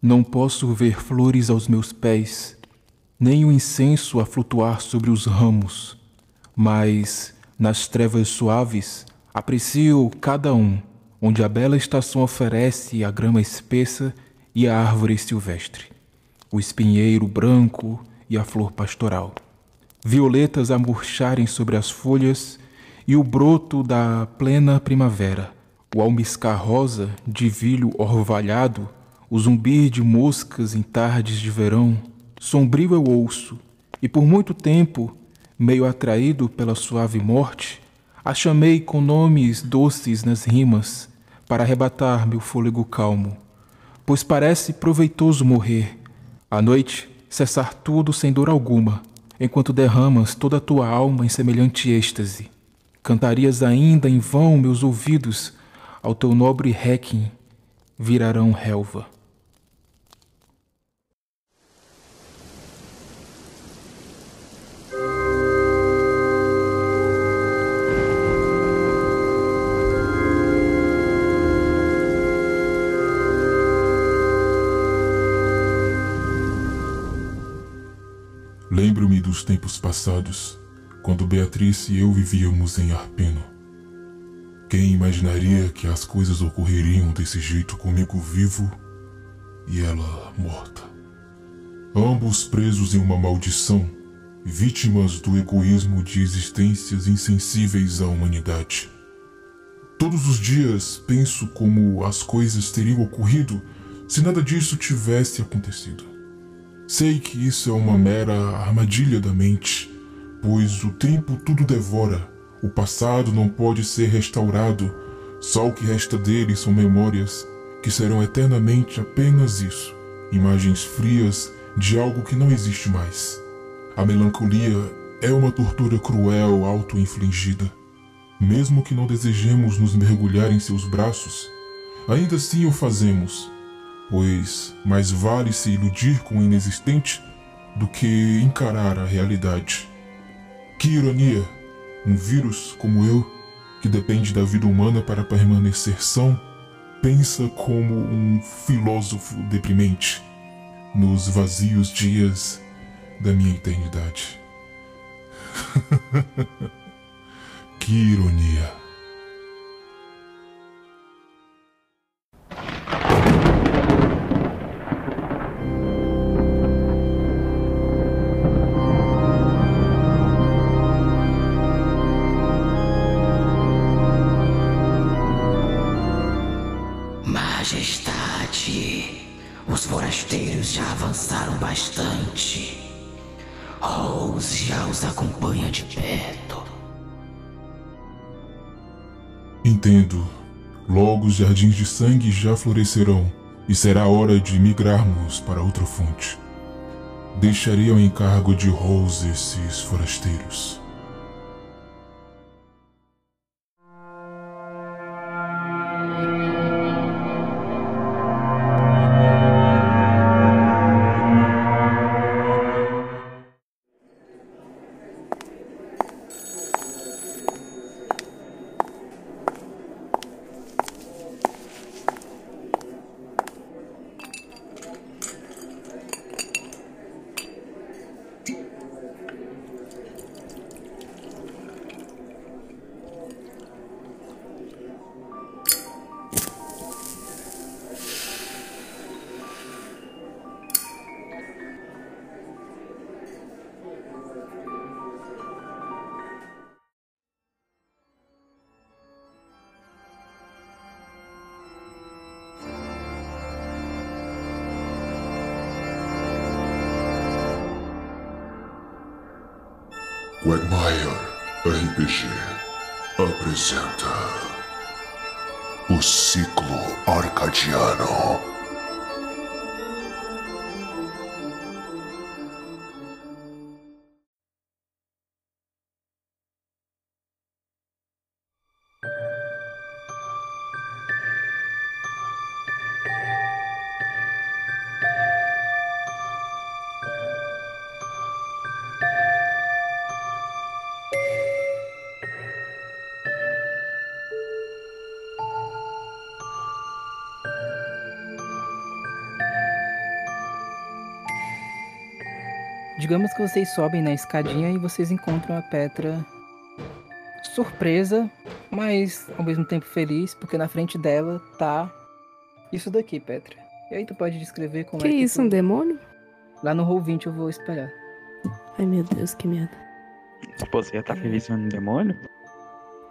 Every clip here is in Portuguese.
Não posso ver flores aos meus pés, nem o incenso a flutuar sobre os ramos, mas, nas trevas suaves, aprecio cada um, onde a bela estação oferece a grama espessa e a árvore silvestre, o espinheiro branco e a flor pastoral, violetas a murcharem sobre as folhas e o broto da plena primavera, o almiscar rosa de vilho orvalhado o zumbir de moscas em tardes de verão, sombrio eu ouço, e por muito tempo, meio atraído pela suave morte, a chamei com nomes doces nas rimas, para arrebatar meu fôlego calmo. Pois parece proveitoso morrer, à noite cessar tudo sem dor alguma, enquanto derramas toda a tua alma em semelhante êxtase. Cantarias ainda em vão meus ouvidos, ao teu nobre requiem virarão relva. Lembro-me dos tempos passados, quando Beatriz e eu vivíamos em Arpeno. Quem imaginaria que as coisas ocorreriam desse jeito comigo vivo e ela morta? Ambos presos em uma maldição, vítimas do egoísmo de existências insensíveis à humanidade. Todos os dias penso como as coisas teriam ocorrido se nada disso tivesse acontecido. Sei que isso é uma mera armadilha da mente, pois o tempo tudo devora. O passado não pode ser restaurado, só o que resta dele são memórias que serão eternamente apenas isso imagens frias de algo que não existe mais. A melancolia é uma tortura cruel auto-infligida. Mesmo que não desejemos nos mergulhar em seus braços, ainda assim o fazemos pois mais vale se iludir com o inexistente do que encarar a realidade. Que ironia! Um vírus como eu, que depende da vida humana para permanecer são, pensa como um filósofo deprimente nos vazios dias da minha eternidade. que ironia! Entendo. Logo os jardins de sangue já florescerão e será hora de migrarmos para outra fonte. Deixarei ao encargo de Rose esses forasteiros. Quagmire RPG apresenta o ciclo arcadiano. Digamos que vocês sobem na escadinha e vocês encontram a Petra surpresa, mas ao mesmo tempo feliz, porque na frente dela tá isso daqui, Petra. E aí tu pode descrever como que é que isso, tu... um demônio? Lá no Roll 20 eu vou espelhar. Ai meu Deus, que medo. Você tá feliz vendo um demônio?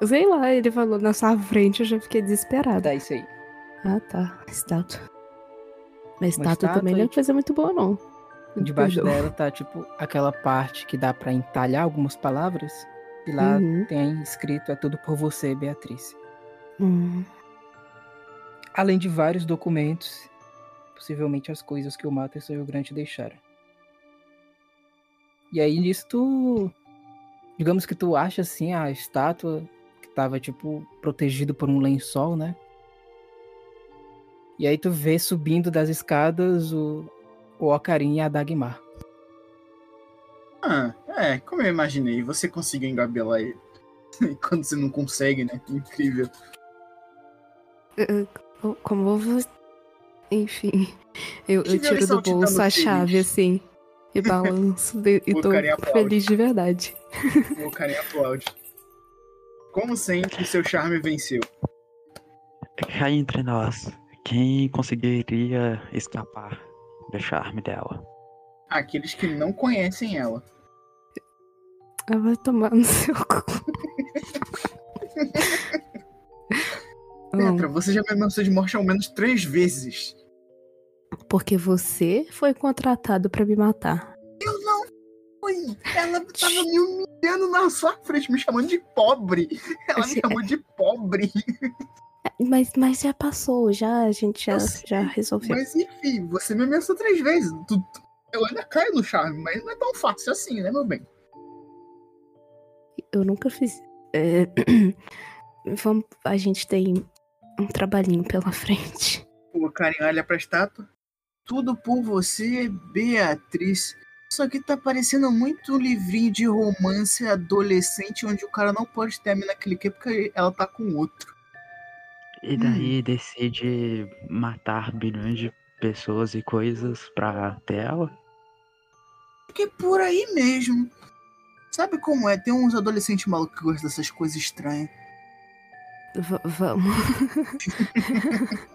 Sei lá, ele falou na sua frente, eu já fiquei desesperada. Tá, isso aí. Ah, tá. Estátua. Mas Uma estátua também não é estátua coisa muito boa, não. Debaixo dela tá, tipo, aquela parte que dá pra entalhar algumas palavras. E lá Uhum. tem escrito, é tudo por você, Beatriz. Hum, Além de vários documentos, possivelmente as coisas que o Matheus e o Grant deixaram. E aí nisso tu. Digamos que tu acha assim a estátua que tava, tipo, protegido por um lençol, né? E aí tu vê subindo das escadas o, o Ocarim e a Dagmar. Ah, é, como eu imaginei, você conseguiu engabelar ele. E quando você não consegue, né? Incrível. co- como eu vou. Enfim. Eu, eu Que tiro do bolso a feliz? chave assim. E balanço de- e tô feliz de verdade. O carinha aplaude. Como sempre, seu charme venceu. Cá entre nós, quem conseguiria escapar do charme dela? Aqueles que não conhecem ela. Ah, vai tomar no seu cu. Petra, você já me ameaçou de morte ao menos três vezes. porque você foi contratado pra me matar. Oi, ela tava me humilhando na sua frente, me chamando de pobre. Ela me chamou de pobre. Mas, mas já passou, já a gente já, já resolveu. Mas enfim, você me ameaçou três vezes. Tu- tu- Eu ainda caio no charme, mas não é tão fácil assim, né, meu bem? Eu nunca fiz. é, Vamos, a gente tem um trabalhinho pela frente. O carinha olha pra estátua. Tudo por você, Beatriz. Só que tá parecendo muito um livrinho de romance adolescente onde o cara não pode terminar aquele que porque ela tá com outro. E daí decide matar bilhões de pessoas e coisas pra ter ela? Porque é por aí mesmo. Sabe como é? Tem uns adolescentes malucos que gostam dessas coisas estranhas. V- vamos.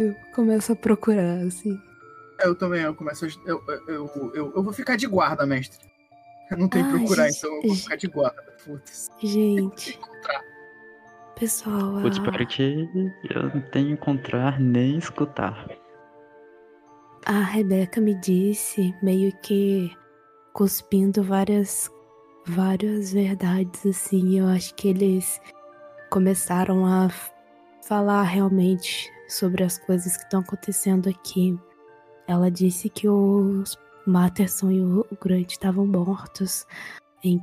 eu começo a procurar, assim. Eu também, eu começo a. Eu, eu, eu, eu, eu vou ficar de guarda, mestre. Eu não tenho que procurar, gente, então eu vou gente. ficar de guarda. Putz. Gente, Encontrar. Pessoal. A- espero que eu não tenha encontrar nem escutar. A Rebeca me disse, meio que cuspindo várias várias verdades assim. Eu acho que eles começaram a falar realmente sobre as coisas que estão acontecendo aqui. Ela disse que os Matterson e o Grant estavam mortos em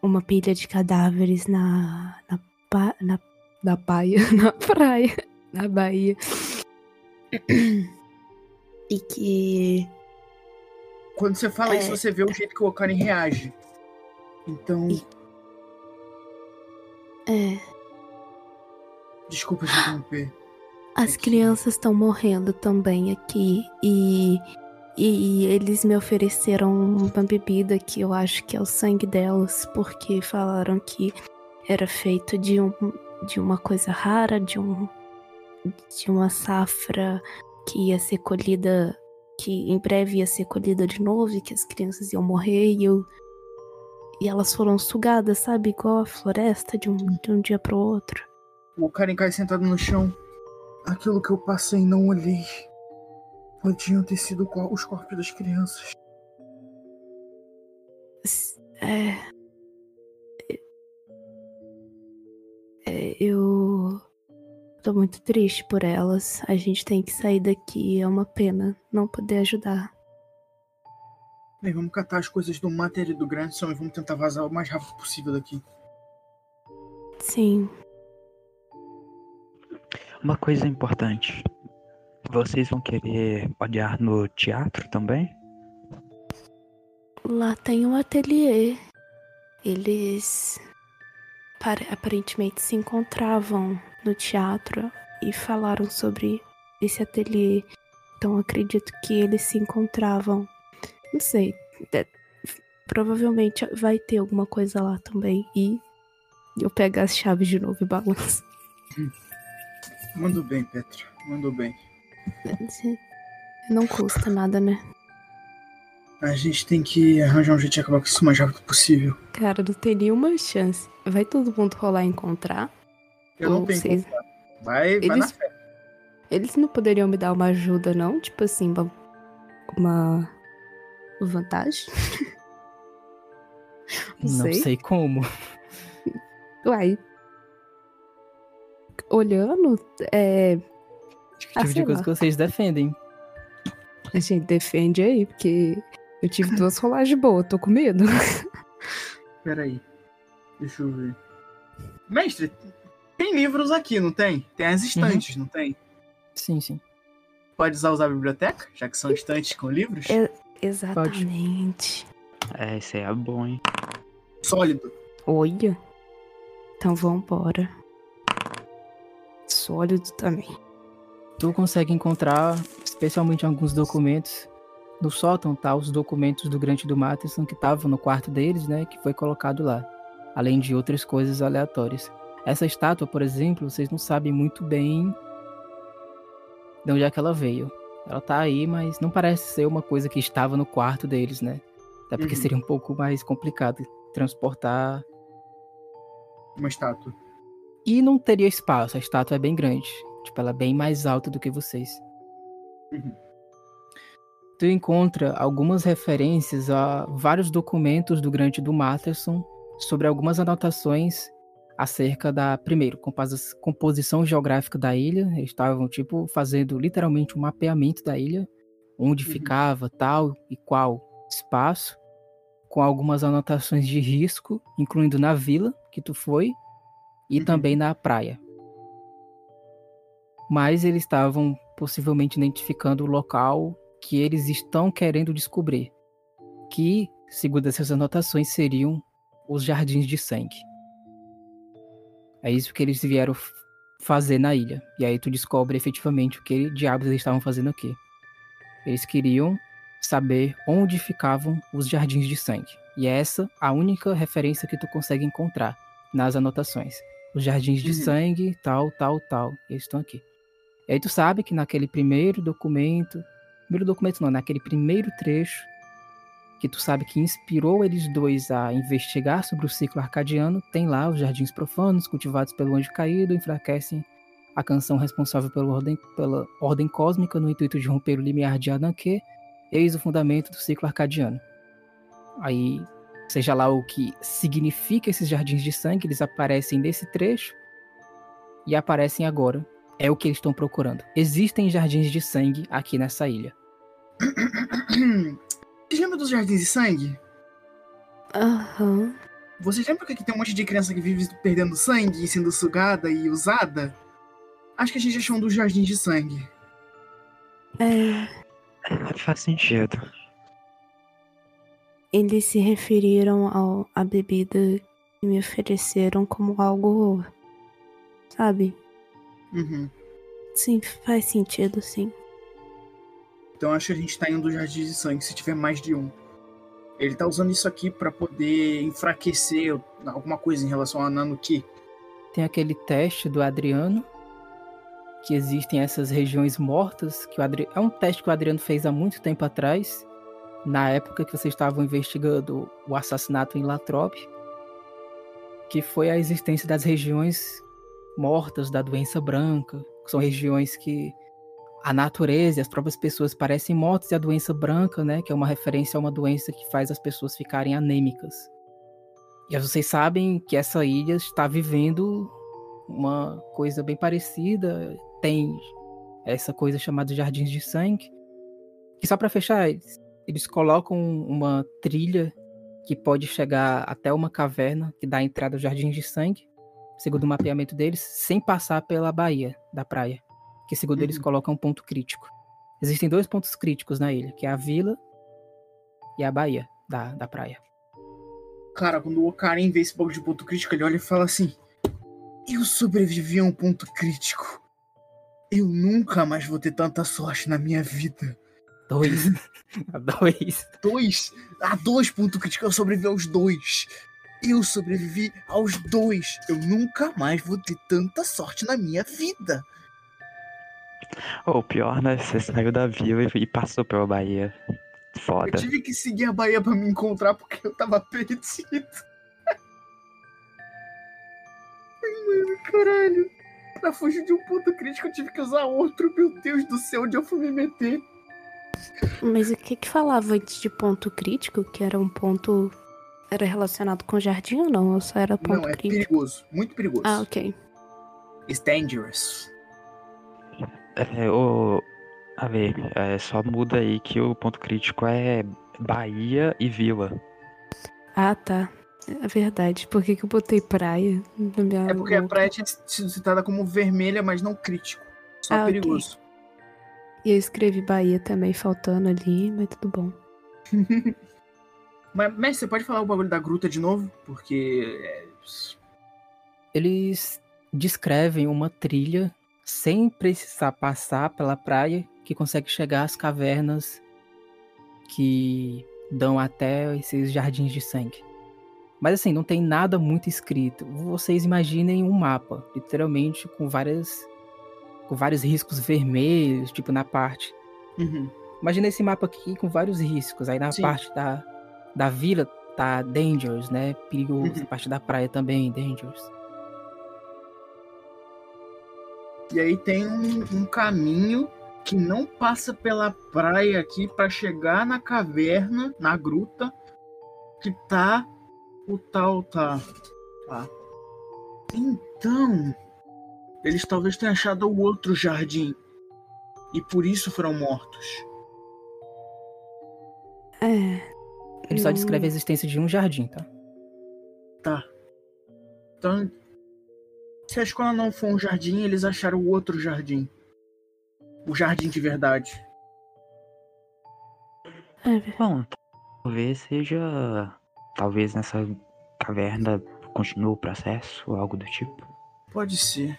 uma pilha de cadáveres na na, pa- na, na praia, na praia, na Bahia. E que Quando você fala É. isso, você vê o jeito que o Okarin reage. Então. E- é, Desculpa te interromper. as É crianças estão morrendo também aqui e, e eles me ofereceram uma bebida que eu acho que é o sangue delas, porque falaram que era feito de, um, de uma coisa rara, de um de uma safra que ia ser colhida, que em breve ia ser colhida de novo e que as crianças iam morrer e eu e elas foram sugadas, sabe, igual a floresta de um, de um dia pro outro. O Okarin cai sentado no chão. Aquilo que eu passei e não olhei. Podiam ter sido os corpos das crianças. É. eu tô muito triste por elas. A gente tem que sair daqui. É uma pena não poder ajudar. Bem, vamos catar as coisas do Mater e do Grandson e vamos tentar vazar o mais rápido possível daqui. Sim. Uma coisa importante. Vocês vão querer olhar no teatro também? Lá tem um ateliê. Eles aparentemente se encontravam no teatro e falaram sobre esse ateliê. Então acredito que eles se encontravam Não sei. É, provavelmente vai ter alguma coisa lá também. E eu pego as chaves de novo e balanço. Mandou bem, Petra. Mandou bem. Não custa nada, né? A gente tem que arranjar um jeito de acabar com isso o mais rápido possível. Cara, não tem nenhuma chance. Vai todo mundo rolar encontrar? Eu não tenho vocês- como falar. Vai, vai na Eles- fé. Eles não poderiam me dar uma ajuda, não? Tipo assim, uma, uma vantagem? não, Não sei. sei como. Uai. Olhando, é, Que Ah, tipo de sei coisa lá. que vocês defendem. a gente defende aí, porque eu tive duas rolagens boas, tô com medo. Peraí. Deixa eu ver. Mestre, tem livros aqui, não tem? Tem as estantes, não tem? Sim, sim. Pode usar, usar a biblioteca, já que são estantes com livros? É- Exatamente. É, isso aí é bom, hein? Sólido. Olha. Então vambora. Sólido também. Tu consegue encontrar, especialmente alguns documentos. No sótão tá os documentos do Grande do Matheson que estavam no quarto deles, né? Que foi colocado lá. Além de outras coisas aleatórias. Essa estátua, por exemplo, vocês não sabem muito bem de onde é que ela veio. Ela tá aí, mas não parece ser uma coisa que estava no quarto deles, né? Até porque Uhum. seria um pouco mais complicado transportar. Uma estátua. E não teria espaço, a estátua é bem grande. Tipo, ela é bem mais alta do que vocês. Uhum. Tu encontra algumas referências a vários documentos do Grande do Matterson sobre algumas anotações acerca da, primeiro, composi- composição geográfica da ilha. Eles estavam, tipo, fazendo literalmente um mapeamento da ilha, onde Uhum. ficava tal e qual espaço, com algumas anotações de risco, incluindo na vila que tu foi e Uhum. também na praia. Mas eles estavam possivelmente identificando o local que eles estão querendo descobrir, que, segundo essas anotações, seriam os Jardins de Sangue. É isso que eles vieram fazer na ilha. E aí tu descobre efetivamente o que diabos eles estavam fazendo aqui. Eles queriam saber onde ficavam os Jardins de Sangue. E é essa a única referência que tu consegue encontrar nas anotações. Os Jardins de Uhum. Sangue, tal, tal, tal. Eles estão aqui. E aí tu sabe que naquele primeiro documento, primeiro documento não, naquele primeiro trecho, que tu sabe que inspirou eles dois a investigar sobre o ciclo arcadiano, tem lá os jardins profanos cultivados pelo anjo caído, enfraquecem a canção responsável pela ordem, pela ordem cósmica no intuito de romper o limiar de Ananke, eis o fundamento do ciclo arcadiano. Aí, seja lá o que significa esses jardins de sangue, eles aparecem nesse trecho e aparecem agora. É o que eles estão procurando. Existem jardins de sangue aqui nessa ilha. Vocês lembram dos Jardins de Sangue? Aham. Vocês lembram que aqui tem um monte de criança que vive perdendo sangue e sendo sugada e usada? Acho que a gente achou um dos Jardins de Sangue. É, É, faz sentido. eles se referiram ao, à bebida que me ofereceram como algo. Sabe? Uhum. Sim, faz sentido, sim. Então acho que a gente tá um dos Jardins de Sangue, se tiver mais de um. Ele tá usando isso aqui pra poder enfraquecer alguma coisa em relação a Nanuki. Tem aquele teste do Adriano, que existem essas regiões mortas, que o Adri... é um teste que o Adriano fez há muito tempo atrás, na época que vocês estavam investigando o assassinato em Latrobe, que foi a existência das regiões mortas da doença branca, que são regiões que a natureza e as próprias pessoas parecem mortas e a doença branca, né, que é uma referência a uma doença que faz as pessoas ficarem anêmicas. E vocês sabem que essa ilha está vivendo uma coisa bem parecida. Tem essa coisa chamada Jardins de Sangue. E só para fechar, eles, colocam uma trilha que pode chegar até uma caverna que dá entrada aos Jardins de Sangue, segundo o mapeamento deles, sem passar pela baía da praia, que segundo eles Uhum. colocam um ponto crítico. Existem dois pontos críticos na ilha, que é a vila e a baía da, da praia. Cara, quando o Ocarim vê esse bagulho de ponto crítico, ele olha e fala assim: Eu sobrevivi a um ponto crítico. Eu nunca mais vou ter tanta sorte na minha vida. dois. A dois. Dois. A dois ponto crítico. Eu sobrevivi aos dois. Eu sobrevivi aos dois. Eu nunca mais vou ter tanta sorte na minha vida. O pior, né? Você saiu da vila e- passou pela Bahia. Eu Foda. tive que seguir a Bahia pra me encontrar porque eu tava perdido. Ai, mano, caralho. Pra fugir de um ponto crítico eu tive que usar outro. Meu Deus do céu, onde eu fui me meter? Mas o que que falava antes de ponto crítico? Que era um ponto. Era relacionado com jardim ou não? Ou só era ponto Não, é crítico? perigoso. Muito perigoso. Ah, ok. It's dangerous. É, ô, a ver, é, só muda aí que o ponto crítico é Bahia e Vila. Ah, tá. É verdade. Por que, que eu botei praia na minha É porque a louca? praia tinha sido citada como vermelha, mas não crítico. Só Ah, perigoso. E eu escrevi Bahia também, faltando ali, mas tudo bom. Mas, mestre, você pode falar o bagulho da gruta de novo? Porque. é, Eles descrevem uma trilha sem precisar passar pela praia que consegue chegar às cavernas que dão até esses jardins de sangue. Mas assim, não tem nada muito escrito. Vocês imaginem um mapa, literalmente com várias com vários riscos vermelhos, tipo na parte. Uhum. Imagina esse mapa aqui com vários riscos. Aí na Sim. parte da, da vila tá dangerous, né? Perigoso. Uhum. Na parte da praia também, dangerous. E aí tem um, um caminho que não passa pela praia aqui pra chegar na caverna, na gruta, que tá o tal tá. tá. Então, eles talvez tenham achado o outro jardim e por isso foram mortos. É. Ele só descreve a existência de um jardim, tá? Tá. Então, se a escola não for um jardim, eles acharam o outro jardim. O jardim de verdade. É, Bom, talvez seja. Talvez nessa caverna continue o processo ou algo do tipo. Pode ser.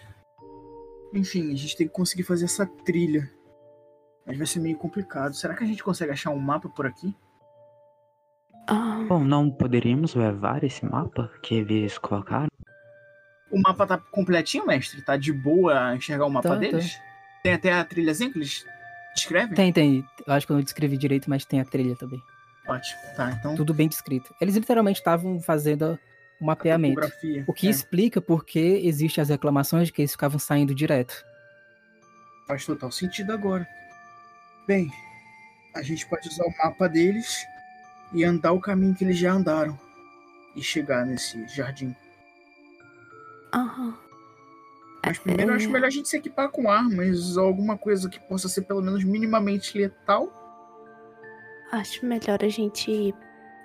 Enfim, a gente tem que conseguir fazer essa trilha. Mas vai ser meio complicado. Será que a gente consegue achar um mapa por aqui? ah, Bom, não poderíamos levar esse mapa que eles colocaram? O mapa tá completinho, mestre? Tá de boa enxergar o mapa Tá, deles? Tem até a trilhazinha que eles descrevem? Tem, tem. Eu acho que eu não descrevi direito, mas tem a trilha também. Ótimo. Tá, então. Tudo bem descrito. Eles literalmente estavam fazendo o mapeamento. O que É, explica por que existem as reclamações de que eles ficavam saindo direto. faz total sentido agora. Bem, a gente pode usar o mapa deles e andar o caminho que eles já andaram. E chegar nesse jardim. Aham. Mas primeiro eu acho É. melhor a gente se equipar com armas ou alguma coisa que possa ser pelo menos minimamente letal. Acho melhor a gente ir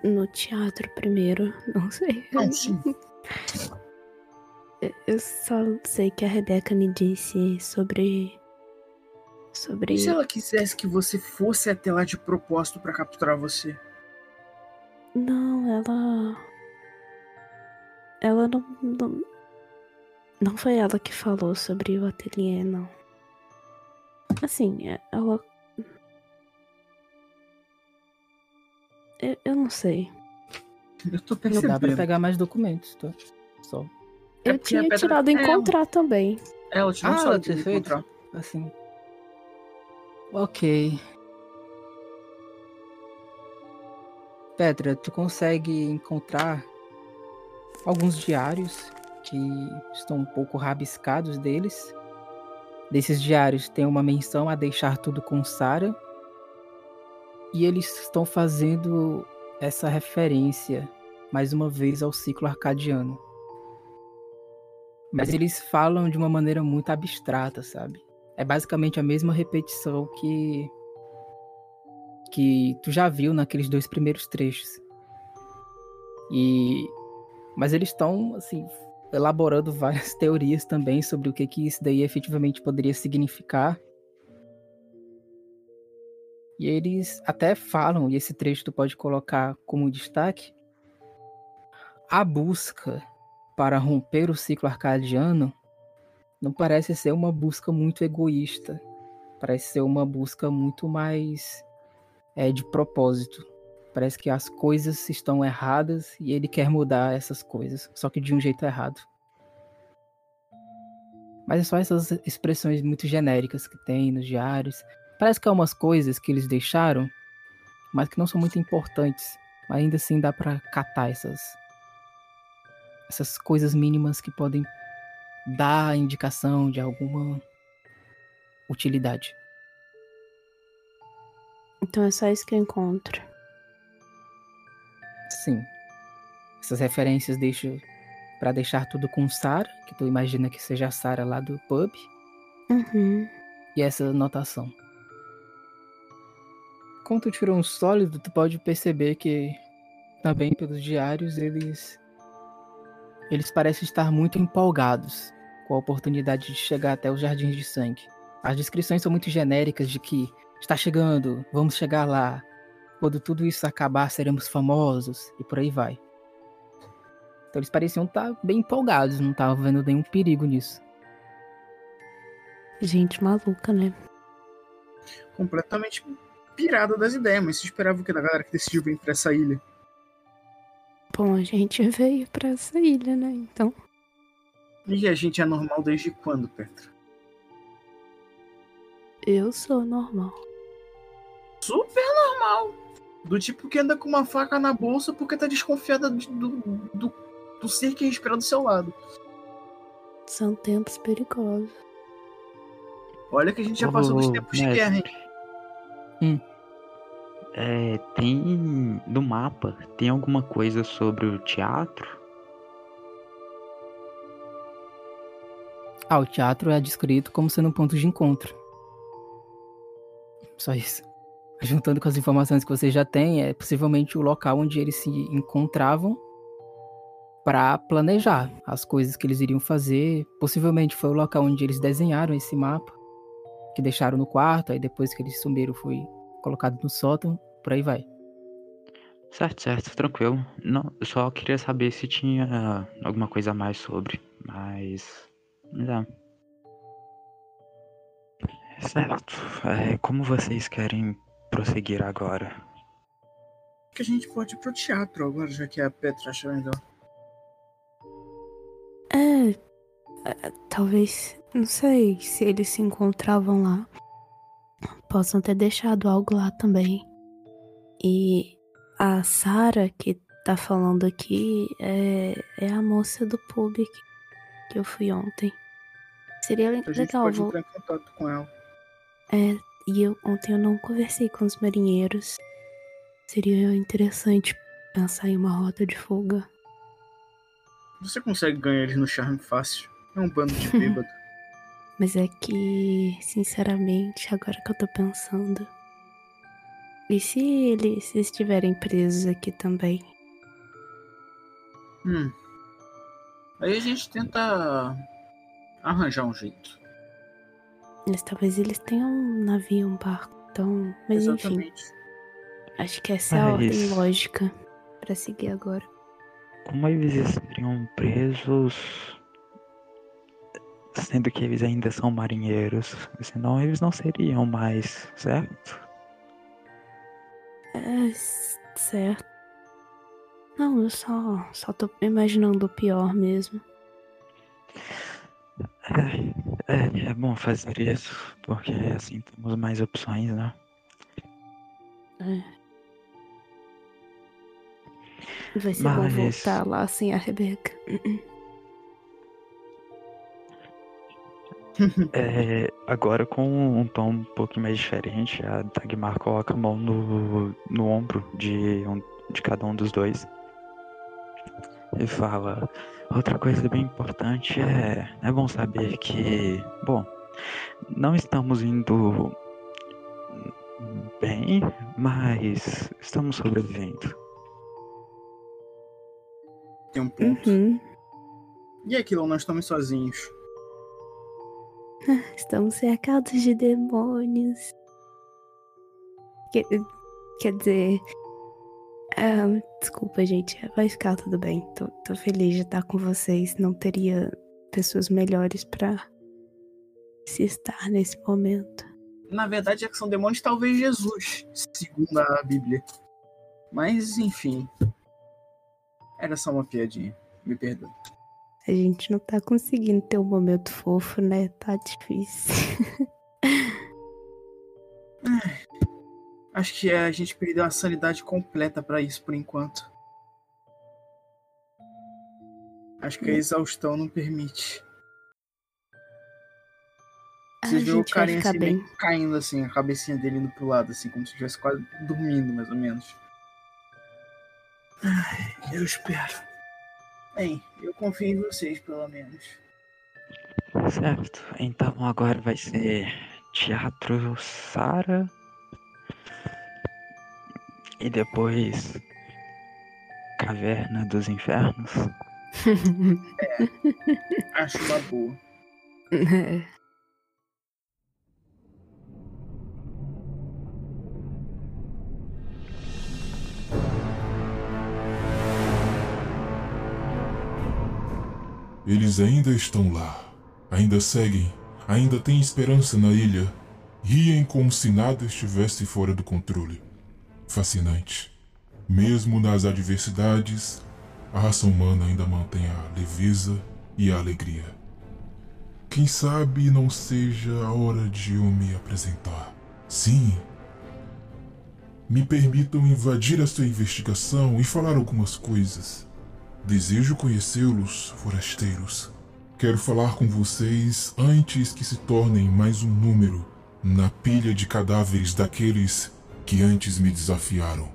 no teatro primeiro. Não sei. Não, sim. Eu só sei que a Rebeca me disse sobre. Sobre. E se ela quisesse que você fosse até lá de propósito pra capturar você? Não, ela. Ela não, não. Não foi ela que falou sobre o ateliê, não. Assim, é- ela. Eu, eu não sei. Eu tô Não dá pra percebendo. pegar mais documentos, tá? Só. É eu tinha pedra- tirado é, encontrar também. Ela te não Ah, ela o que tinha feito? encontrar. Assim. Ok. Petra, tu consegue encontrar alguns diários que estão um pouco rabiscados deles. Desses diários tem uma menção a deixar tudo com Sara. E eles estão fazendo essa referência mais uma vez ao ciclo arcadiano. Mas eles falam de uma maneira muito abstrata, sabe? É basicamente a mesma repetição que que tu já viu naqueles dois primeiros trechos. E mas eles estão assim elaborando várias teorias também sobre o que que isso daí efetivamente poderia significar. E eles até falam, e esse trecho tu pode colocar como destaque, a busca para romper o ciclo arcadiano não parece ser uma busca muito egoísta. Parece ser uma busca muito mais é de propósito. Parece que as coisas estão erradas e ele quer mudar essas coisas, só que de um jeito errado. Mas é só essas expressões muito genéricas que tem nos diários. Parece que há umas coisas que eles deixaram, mas que não são muito importantes. Mas ainda assim dá para catar essas essas coisas mínimas que podem dar indicação de alguma utilidade. Então é só isso que eu encontro. Sim. Essas referências deixo para deixar tudo com Sara, que tu imagina que seja a Sara lá do pub. Uhum. E essa anotação. Quando tu tirou um sólido, tu pode perceber que também pelos diários eles eles parecem estar muito empolgados com a oportunidade de chegar até os jardins de sangue. As descrições são muito genéricas de que está chegando, vamos chegar lá. Quando tudo isso acabar, seremos famosos e por aí vai. Então eles pareciam estar bem empolgados, não estavam vendo nenhum perigo nisso. Gente maluca, né? Completamente pirada das ideias, mas você esperava o que da galera que decidiu vir pra essa ilha? Bom, a gente veio pra essa ilha, né? Então. E a gente é normal desde quando, Petra? Eu sou normal. Super normal. Do tipo que anda com uma faca na bolsa porque tá desconfiada do, do, do, do ser que respira do seu lado. São tempos perigosos. Olha que a gente já passou dos Ô, tempos de mestre. guerra, hein? É, tem no mapa, tem alguma coisa sobre o teatro? Ah, o teatro é descrito como sendo um ponto de encontro. Só isso. Juntando com as informações que você já tem, é possivelmente o local onde eles se encontravam para planejar as coisas que eles iriam fazer. Possivelmente foi o local onde eles desenharam esse mapa, que deixaram no quarto, aí depois que eles sumiram foi colocado no sótão, por aí vai. Certo, certo, tranquilo. Não, só queria saber se tinha alguma coisa a mais sobre, mas. É. Certo. É, como vocês querem prosseguir agora? Que a gente pode ir pro teatro agora, já que a Petra achou melhor. É, é, talvez, não sei se eles se encontravam lá. Possam ter deixado algo lá também. E a Sara que tá falando aqui é, é a moça do pub que, que eu fui ontem. Seria le- A gente legal, pode vou, entrar em contato com ela. é, e eu ontem eu não conversei com os marinheiros. Seria interessante pensar em uma rota de fuga. Você consegue ganhar eles no charme fácil. É um bando de bêbado. Mas é que, sinceramente, agora que eu tô pensando. E se eles estiverem presos aqui também? hum. Aí a gente tenta arranjar um jeito. Mas talvez eles tenham um navio, um barco. Então, mas enfim, Exatamente. acho que essa é a ordem Mas- lógica pra seguir agora. Como eles seriam presos. Sendo que eles ainda são marinheiros. Senão eles não seriam mais, certo? É, certo. Não, eu só, só tô imaginando o pior mesmo. É, é, é bom fazer isso, porque assim temos mais opções, né? É. Vai ser bom Mas- voltar lá sem a Rebeca. É, agora com um tom um pouco mais diferente, a Dagmar coloca a mão no, no ombro de, um, de cada um dos dois e fala: Outra coisa bem importante é, é bom saber que, bom, não estamos indo bem, mas estamos sobrevivendo. Tem um ponto. Uhum. E aquilo, nós estamos sozinhos. Estamos cercados de demônios. Quer, quer dizer. Ah, desculpa, gente. Vai ficar tudo bem. Tô, tô feliz de estar com vocês. Não teria pessoas melhores pra se estar nesse momento. na verdade, é que são demônios, talvez Jesus, segundo a Bíblia. Mas, enfim. Era só uma piadinha. Me perdoe. A gente não tá conseguindo ter um momento fofo, né? Tá difícil. Acho que a gente perdeu a sanidade completa pra isso por enquanto. Acho que a exaustão não permite. A Você vê o carinha assim, bem. meio caindo assim, a cabecinha dele indo pro lado, assim, como se estivesse quase dormindo, mais ou menos. Ai, eu espero. Bem, eu confio em vocês, pelo menos. Certo. Então agora vai ser Teatro Sara. E depois Caverna dos Infernos. Acho uma boa. É. Eles ainda estão lá. Ainda seguem. Ainda têm esperança na ilha. Riem como se nada estivesse fora do controle. Fascinante. Mesmo nas adversidades, a raça humana ainda mantém a leveza e a alegria. Quem sabe não seja a hora de eu me apresentar. Sim. Me permitam invadir esta investigação e falar algumas coisas. Desejo conhecê-los, forasteiros. Quero falar com vocês antes que se tornem mais um número na pilha de cadáveres daqueles que antes me desafiaram.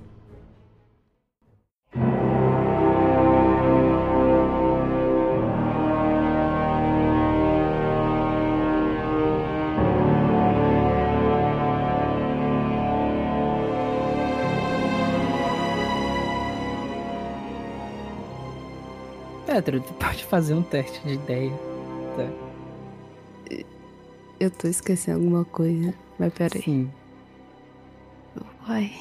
Pedro, tu pode fazer um teste de ideia. Eu tô esquecendo alguma coisa. Mas peraí. Sim. Uai.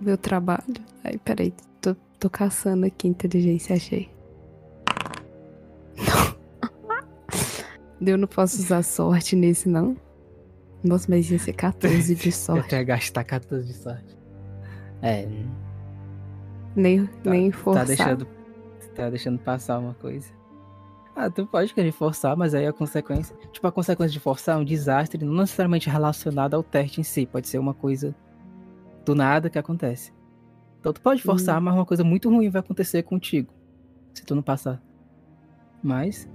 Meu trabalho. Ai, peraí. Tô, tô caçando aqui inteligência, achei. Eu não posso usar sorte nesse, não? Nossa, mas ia ser 14 de Eu sorte. ia gastar 14 de sorte. É, Nem, Tá- nem tá forçar. deixando, tá deixando passar uma coisa. Ah, tu pode querer forçar, mas aí a consequência. Tipo, a consequência de forçar é um desastre não necessariamente relacionado ao teste em si. Pode ser uma coisa do nada que acontece. Então tu pode forçar, mas uma coisa muito ruim vai acontecer contigo. Se tu não passar. Mas.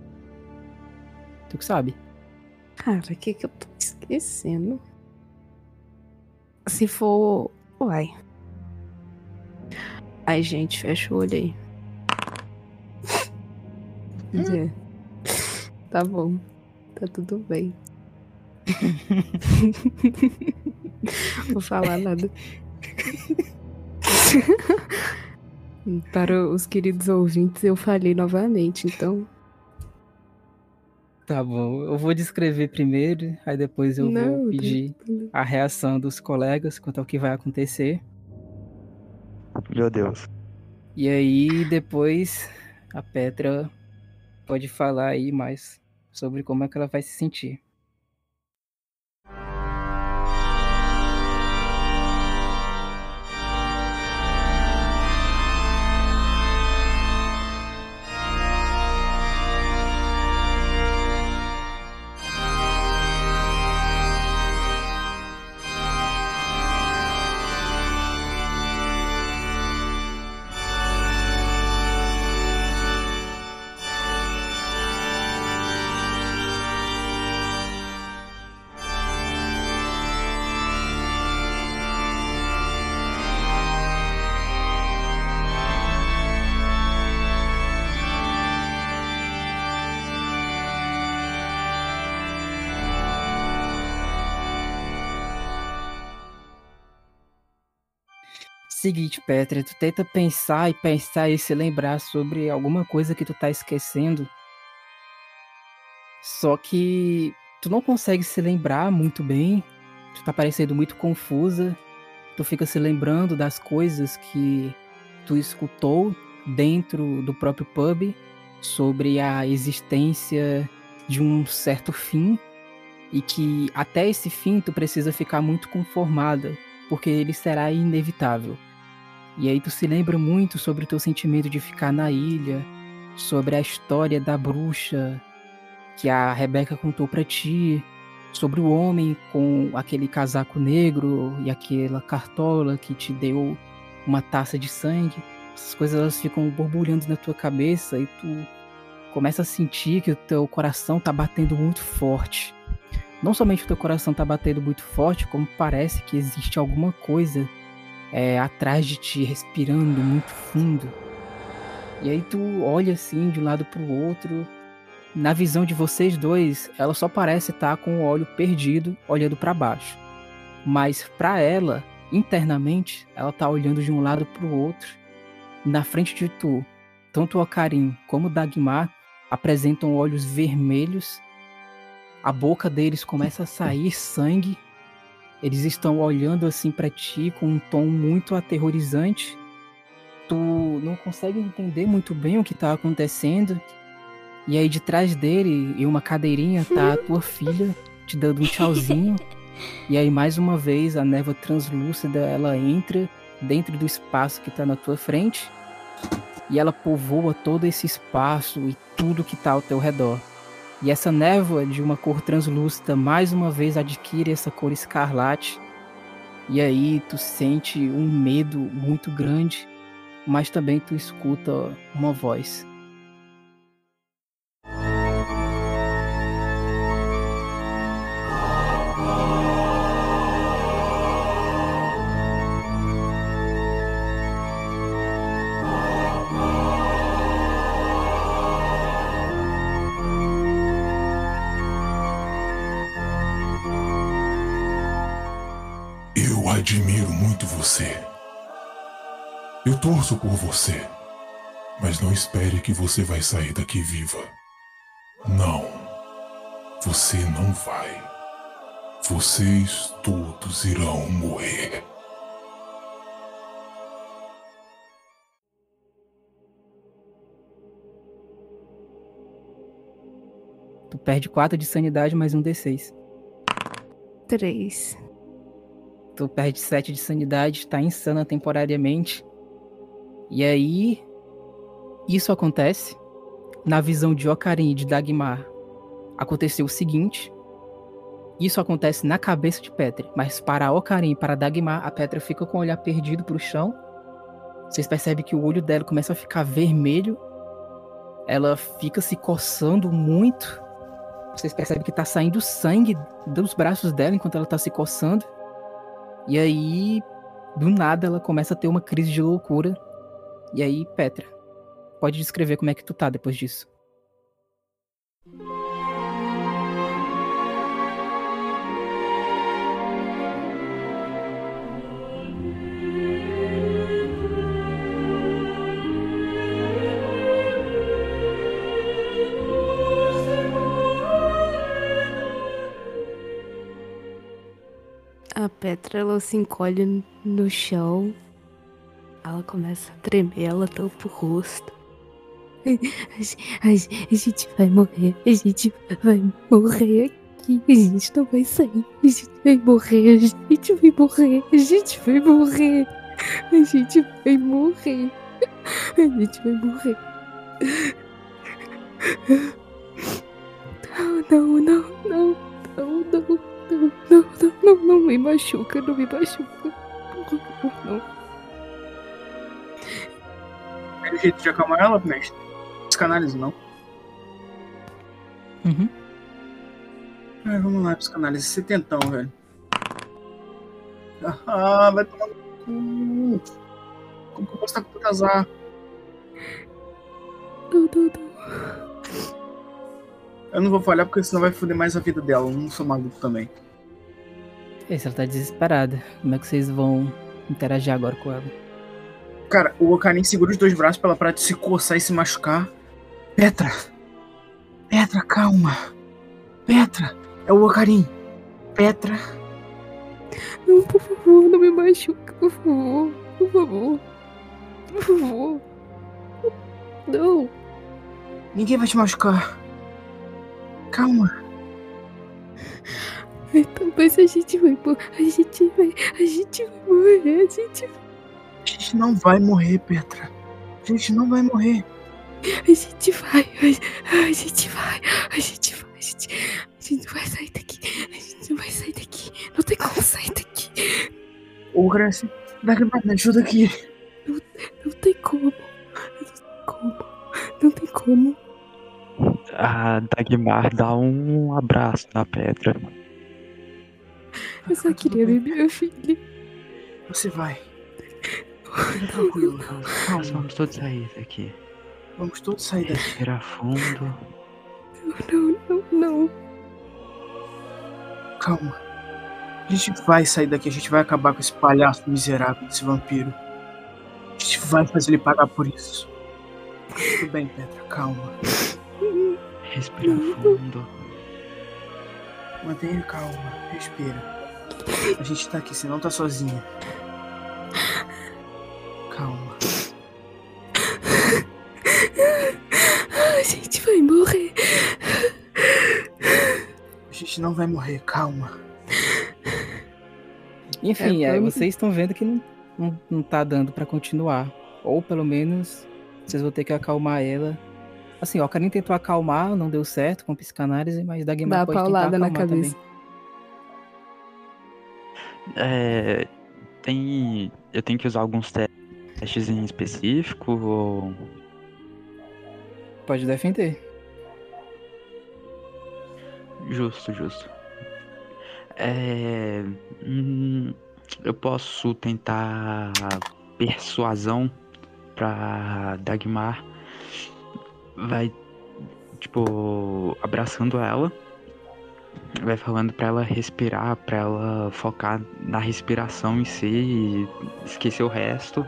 Tu que sabe. Cara, o que que eu tô esquecendo? Se for. Uai. Ai, gente, fecha o olho aí. É. Tá bom. Tá tudo bem. Vou falar nada. Para os queridos ouvintes, eu falei novamente, então. Tá bom. Eu vou descrever primeiro, aí depois eu Não, vou tá- pedir a reação dos colegas quanto ao que vai acontecer. Meu Deus. E aí depois a Petra pode falar aí mais sobre como é que ela vai se sentir. Seguinte, Petra, tu tenta pensar e pensar e se lembrar sobre alguma coisa que tu tá esquecendo. Só que tu não consegue se lembrar muito bem. Tu tá parecendo muito confusa. Tu fica se lembrando das coisas que tu escutou dentro do próprio pub sobre a existência de um certo fim e que até esse fim tu precisa ficar muito conformada, porque ele será inevitável. E aí tu se lembra muito sobre o teu sentimento de ficar na ilha, sobre a história da bruxa que a Rebeca contou para ti, sobre o homem com aquele casaco negro e aquela cartola que te deu uma taça de sangue. Essas coisas elas ficam borbulhando na tua cabeça e tu começa a sentir que o teu coração tá batendo muito forte. Não somente o teu coração tá batendo muito forte, como parece que existe alguma coisa é, atrás de ti, respirando muito fundo. E aí tu olha assim de um lado pro outro na visão de vocês dois, ela só parece estar com o olho perdido, olhando para baixo. Mas para ela, internamente, ela tá olhando de um lado para o outro. Na frente de tu, tanto o Karim como o Dagmar apresentam olhos vermelhos. A boca deles começa a sair sangue. Eles estão olhando assim para ti com um tom muito aterrorizante. Tu não consegue entender muito bem o que tá acontecendo e aí de trás dele, em uma cadeirinha, tá a tua filha te dando um tchauzinho. e aí mais uma vez a névoa translúcida, ela entra dentro do espaço que tá na tua frente. E ela povoa todo esse espaço e tudo que tá ao teu redor. E essa névoa de uma cor translúcida mais uma vez adquire essa cor escarlate. E aí tu sente um medo muito grande, mas também tu escuta uma voz. Muito você. Eu torço por você, mas não espere que você vai sair daqui viva. Não, você não vai. Vocês todos irão morrer. Tu perde 4 de sanidade mais um D6. 3 tu perde 7 de sanidade, tá insana temporariamente. E aí, isso acontece. Na visão de Ocarim e de Dagmar, aconteceu o seguinte. Isso acontece na cabeça de Petra, mas para Ocarim e para Dagmar, a Petra fica com o olhar perdido pro chão. Vocês percebem que o olho dela começa a ficar vermelho. Ela fica se coçando muito. Vocês percebem que tá saindo sangue dos braços dela enquanto ela tá se coçando. E aí, do nada, ela começa a ter uma crise de loucura. E aí, Petra, pode descrever como é que tu tá depois disso. A Petra ela se encolhe no chão. Ela começa a tremer, ela tampa o rosto. A, a, a gente vai morrer, a gente vai morrer aqui, a gente não vai sair, a gente vai morrer, a gente vai morrer, a gente vai morrer, a gente vai morrer, a gente vai morrer. Não, não, não, não, não, não. Não, não, não, não me machuca, não me machuca. Não. Tem jeito de acalmar ela, mestre? Psicanálise, não? Uhum. É, vamos lá, psicanálise. Setentão, velho. Ah, vai tomar no cu. Como que eu posso estar com tanto azar? Não, não, não. Eu não vou falhar porque senão vai foder mais a vida dela. Eu não sou maluco também. É, se ela tá desesperada, como é que vocês vão interagir agora com ela? Cara, o Okarin segura os dois braços pra ela parar de se coçar e se machucar. Petra! Petra, calma! Petra! É o Okarin! Petra! Não, por favor, não me machuca, por favor. Por favor. Por favor. Não. Ninguém vai te machucar. Calma. Talvez a gente vai morrer. A gente vai. A gente vai morrer. A gente vai. A gente não vai morrer, Petra. A gente não vai morrer. A gente vai. A, a gente vai. A gente vai. A gente, a gente vai sair daqui. A gente não vai sair daqui. Não tem como sair daqui. Ô, Graça, Dagmar, me ajuda aqui. Não tem como. Não tem como. Não tem como. A Dagmar dá um abraço na pedra. Eu só queria bem. ver meu filho. Você vai. Tranquilo. Nós Calma. vamos todos sair daqui. Vamos todos sair daqui. Respirar fundo. Não, não, não. Calma. A gente vai sair daqui. A gente vai acabar com esse palhaço miserável, esse vampiro. A gente vai fazer ele pagar por isso. Tudo bem, Petra. Calma. Respirar fundo. Mantenha calma. Respira. A gente tá aqui, você não tá sozinha. Calma. A gente vai morrer. A gente não vai morrer. Calma. Enfim, É, aí vocês estão vendo que não, não, não tá dando pra continuar. Ou pelo menos vocês vão ter que acalmar ela. Assim, ó, a Karin tentou acalmar, não deu certo com psicanálise, mas Dagmar Dá a pode tentar paulada na acalmar cabeça. também. É, tem. Eu tenho que usar alguns testes em específico ou. Pode defender. Justo, justo. É, hum, eu posso tentar persuasão pra Dagmar. Vai, tipo, abraçando ela. Vai falando pra ela respirar, pra ela focar na respiração em si e esquecer o resto.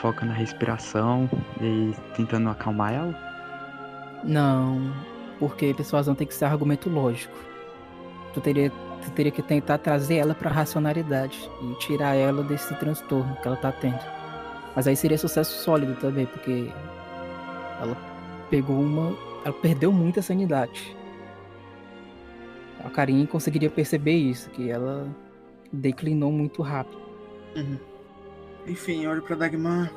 Foca na respiração e tentando acalmar ela. Não, porque persuasão tem que ser argumento lógico. Tu teria, tu teria que tentar trazer ela pra racionalidade e tirar ela desse transtorno que ela tá tendo. Mas aí seria sucesso sólido também, porque ela pegou uma. Ela perdeu muita sanidade. A Karin conseguiria perceber isso, que ela declinou muito rápido. Uhum. Enfim, olho pra Dagmar.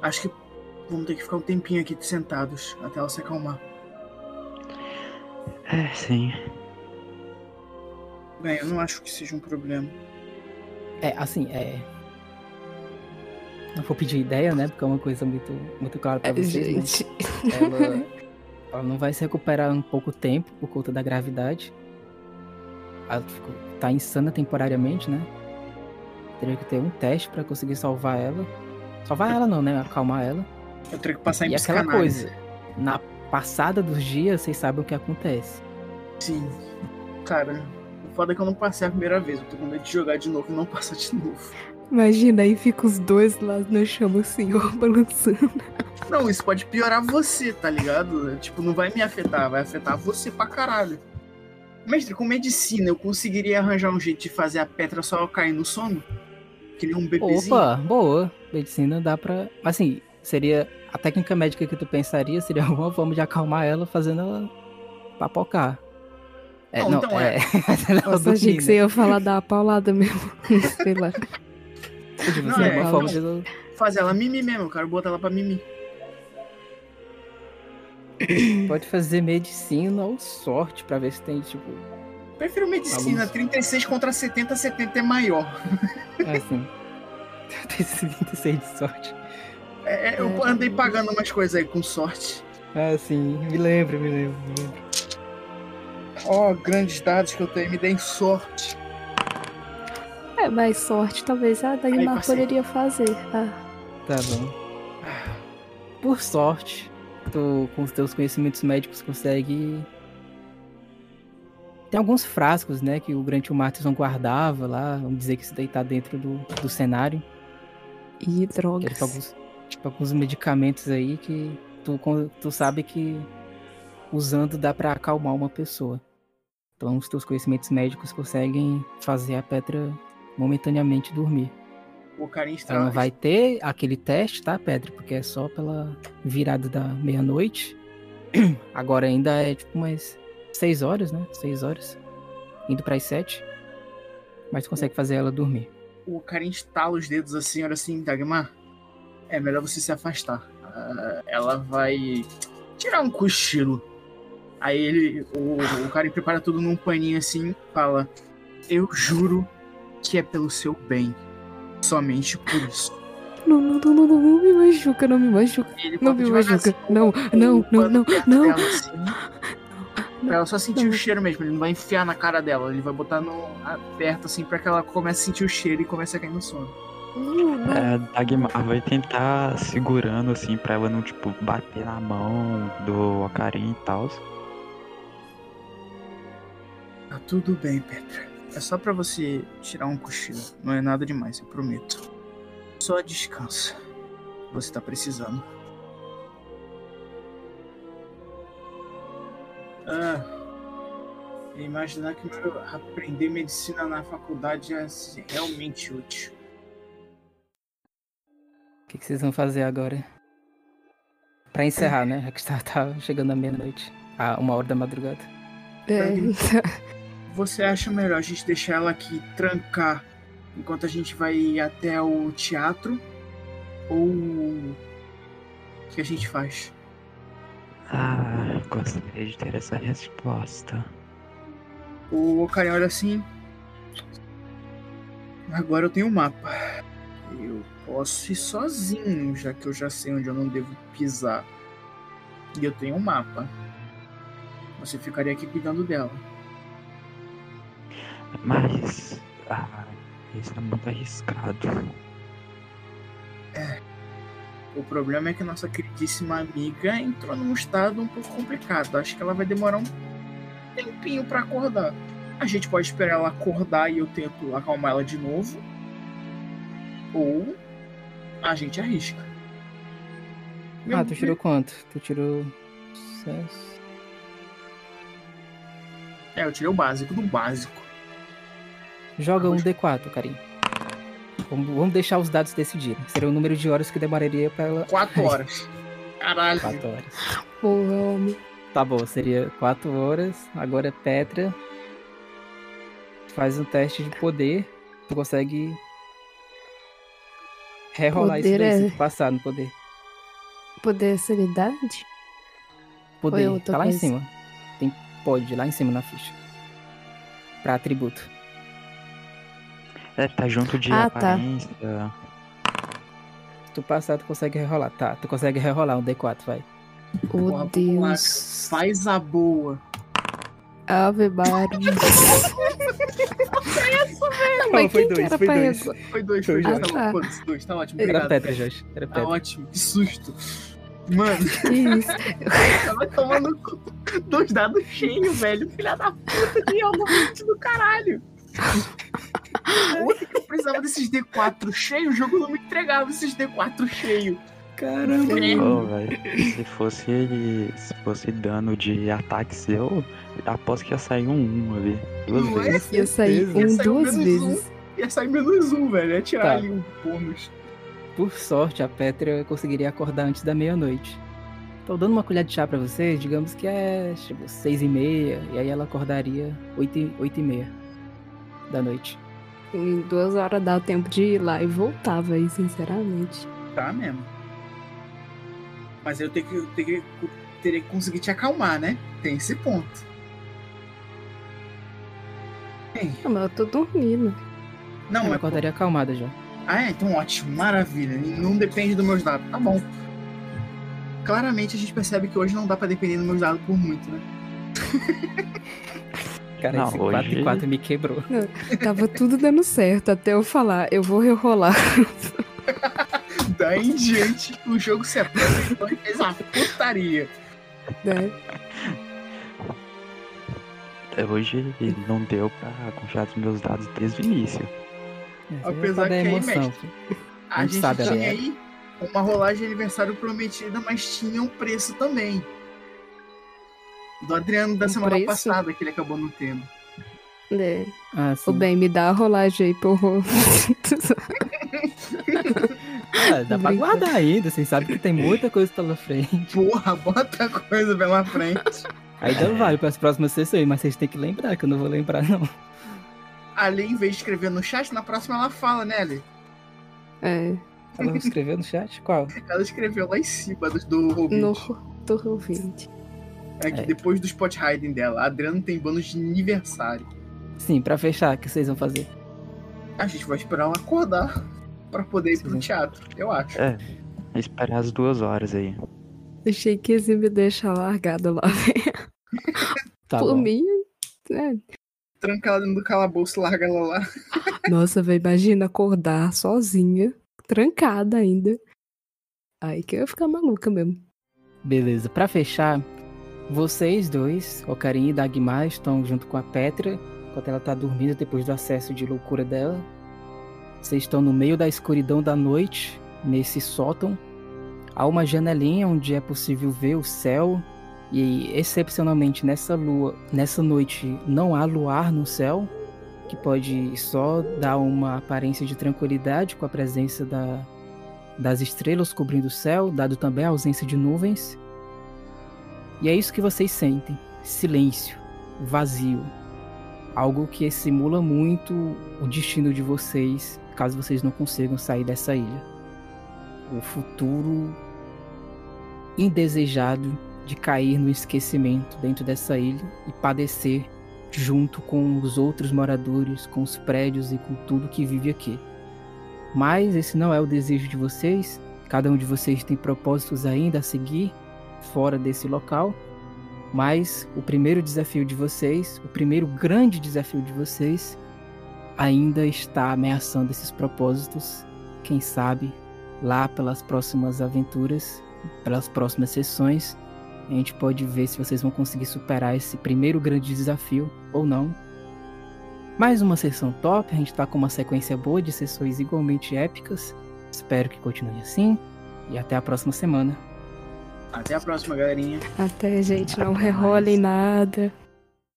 Acho que vamos ter que ficar um tempinho aqui sentados até ela se acalmar. É, sim. Bem, eu não acho que seja um problema. É, assim, é. Não vou pedir ideia, né? Porque é uma coisa muito, muito clara pra vocês. mas- Gente. ela, ela não vai se recuperar em pouco tempo por conta da gravidade. Ela tá insana temporariamente, né? Teria que ter um teste pra conseguir salvar ela. Salvar ela não, né? Acalmar ela. Eu teria que passar em e aquela coisa, na passada dos dias, vocês sabem o que acontece. Sim. Cara, o foda é que eu não passei a primeira vez. Eu tô com medo de jogar de novo e não passar de novo. Imagina, aí fica os dois lá no chão assim, ó, balançando. Não, isso pode piorar você, tá ligado? Tipo, não vai me afetar, vai afetar você pra caralho. Mestre, com medicina eu conseguiria arranjar um jeito de fazer a Petra só cair no sono? Que nem um bebezinho? Opa, boa. Medicina dá pra. Assim, seria. A técnica médica que tu pensaria seria alguma forma de acalmar ela fazendo ela papocar. É, Não, não, então é. ela Nossa, achei dormir, que você ia falar da paulada mesmo. Sei lá. Tipo, Não, é, uma forma de ela- Fazer ela mimi mesmo, eu quero botar ela pra mimi. Pode fazer medicina ou sorte pra ver se tem, tipo. Prefiro medicina, Alguns- 36 contra 70, 70 é maior. Assim. Tem 36 de sorte. É, é, eu andei pagando umas coisas aí com sorte. Ah, sim. Me lembro, me lembro, me lembro. Ó, grandes dados que eu tenho, me deem sorte. É, mais sorte talvez a Dagmar poderia fazer. Ah, Tá bom. Por sorte, tu, com os teus conhecimentos médicos, consegue. Tem alguns frascos, né, que o Grant Martinson guardava lá. Vamos dizer que isso daí tá dentro do, do cenário. e drogas. tipo, alguns, tipo, alguns medicamentos aí que tu, tu sabe que usando dá pra acalmar uma pessoa. Então os teus conhecimentos médicos conseguem fazer a Petra momentaneamente dormir. O carinha Ela não vai ter aquele teste, tá, Petra? Porque é só pela virada da meia-noite. Agora ainda é tipo umas seis horas, né? Seis horas. indo pras sete. Mas tu consegue fazer ela dormir. O cara estala os dedos assim, olha assim, Dagmar. É melhor você se afastar. Ah, ela vai tirar um cochilo. Aí ele, o, o cara prepara tudo num paninho assim, fala: Eu juro que é pelo seu bem. Somente por isso. Não, não, não, não, não, não me machuca, não me machuca. Ele Não me machuca. Não, não, não, não, não. assim, Pra ela só sentir não. o cheiro mesmo, ele não vai enfiar na cara dela, ele vai botar no, perto assim pra que ela comece a sentir o cheiro e comece a cair no sono. É, Dagmar vai tentar segurando assim pra ela não, tipo, bater na mão do Ocarim e tal. Tá tudo bem, Petra. É só pra você tirar um cochilo. Não é nada demais, eu prometo. Só descansa. Você tá precisando. Ah, imaginar que aprender medicina na faculdade é realmente útil. O que, que vocês vão fazer agora? Pra encerrar, né? Já que está tá chegando a meia-noite. A uma hora da madrugada. É, Você acha melhor a gente deixar ela aqui trancar enquanto a gente vai até o teatro? Ou o que a gente faz? Ah, gostaria de ter essa resposta. O Ocarina olha assim. Agora eu tenho um mapa. Eu posso ir sozinho, já que eu já sei onde eu não devo pisar. E eu tenho um mapa. Você ficaria aqui cuidando dela. Mas. Ah, isso é muito arriscado. O problema é que nossa queridíssima amiga entrou num estado um pouco complicado. Acho que ela vai demorar um tempinho pra acordar. A gente pode esperar ela acordar e eu tento acalmar ela de novo. Ou a gente arrisca. Meu Ah, tu tirou quanto? Tu tirou. sucesso. É, eu tirei o básico do básico. Joga um Arroz. D4, carinho. Vamos, deixar os dados decidirem. Seria o número de horas que demoraria pra ela. Quatro horas. Caralho. 4 horas. porra, homem. Tá bom, seria 4 horas. Agora Petra. Faz um teste de poder. Tu consegue. Rerolar isso daí se é- tu passar no poder. Poder sanidade? Poder, outra tá lá em cima. Tem pode lá em cima na ficha. Pra atributo. É, tá junto de Ah, tá. aparência. Se tu passar, tu consegue rerolar. Tá, tu consegue rerolar um D4, vai. Oh. Deus. Faz a boa. Ave Maria. Não, mas foi que dois, era foi dois. isso? Foi dois, Foi dois. Tá Ah, tá. foda-se, dois. Tá ótimo, Era obrigado. Petra, Josh. Era Tá Petra. ótimo, que susto. Mano, Que isso? tava tomando dois dados cheios, velho. Filha da puta de algoritmo do caralho. Ontem que eu precisava desses D4 cheios, o jogo não me entregava esses D4 cheios. Caramba. Velho, se fosse. Se fosse dano de ataque seu, aposto que ia sair um 1 ali. Duas Não é? vezes. Ia sair um Ia sair duas menos um. vezes. Ia sair menos um, velho. Ia tirar Tá. ali um bônus. Por sorte, a Petra conseguiria acordar antes da meia-noite. Tô dando uma colher de chá pra vocês, digamos que é tipo seis e meia, e aí ela acordaria oito e, oito e meia da noite. Em duas horas dá tempo de ir lá e voltar, véi, sinceramente. Tá mesmo. Mas eu tenho que, eu tenho que, teria que conseguir te acalmar, né? Tem esse ponto. Bem, Ah, mas eu tô dormindo. não, ela mas acordaria acalmada já. Ah, é? Então ótimo, maravilha. Não depende dos meus dados. Tá bom. Claramente a gente percebe que hoje não dá pra depender dos meus dados por muito, né? Cara, Não, esse 4 hoje- e 4 me quebrou. Tava tudo dando certo até eu falar, eu vou rerolar. Daí em diante, o jogo se aproveitou e fez uma putaria. Né? Até Hoje não deu pra confiar nos meus dados desde o início. É, Apesar dar que aí, emoção. mestre. A A gente tinha é. aí uma rolagem de aniversário prometida, mas tinha um preço também. Do Adriano da Um semana preço? passada, que ele acabou não tendo. É. Ah. Ô, bem, me dá a rolagem aí pra eu ro- Ah, dá pra Brincando. guardar ainda, vocês sabem que tem muita coisa pela frente. Porra, bota coisa pela frente. Ainda vale para as próximas sessões, mas vocês têm que lembrar, que eu não vou lembrar, não. Ali, em vez de escrever no chat, na próxima ela fala, né, Ali? É, Ela escreveu no chat? Qual? Ela escreveu lá em cima do, do Robin. no do. É que É. depois do spot hiding dela, a Adriana tem bônus de aniversário. Sim, pra fechar, o que vocês vão fazer? A gente vai esperar ela acordar pra poder ir pro Sim. teatro, eu acho. É, esperar as duas horas aí. Achei que esse me deixa largada lá. Tá Por bom. mim, né? Tranca ela dentro do calabouço, larga ela lá. Nossa, velho, imagina acordar sozinha, trancada ainda. Aí que eu ia ficar maluca mesmo. Beleza, pra fechar, vocês dois, Ocarim e Dagmar, estão junto com a Petra, enquanto ela tá dormindo depois do acesso de loucura dela. Vocês estão no meio da escuridão da noite, nesse sótão. Há uma janelinha onde é possível ver o céu. E excepcionalmente nessa lua, nessa noite, não há luar no céu, que pode só dar uma aparência de tranquilidade com a presença da, das estrelas cobrindo o céu, dado também a ausência de nuvens. E é isso que vocês sentem: silêncio, vazio. Algo que simula muito o destino de vocês, caso vocês não consigam sair dessa ilha. O futuro indesejado de cair no esquecimento dentro dessa ilha e padecer junto com os outros moradores, com os prédios e com tudo que vive aqui. Mas esse não é o desejo de vocês. Cada um de vocês tem propósitos ainda a seguir fora desse local. Mas o primeiro desafio de vocês, o primeiro grande desafio de vocês, ainda está ameaçando esses propósitos. Quem sabe lá pelas próximas aventuras, pelas próximas sessões, a gente pode ver se vocês vão conseguir superar esse primeiro grande desafio ou não. Mais uma sessão top, a gente tá com uma sequência boa de sessões igualmente épicas. Espero que continue assim e até a próxima semana. Até a próxima, galerinha. Até, gente, não rerolem nada.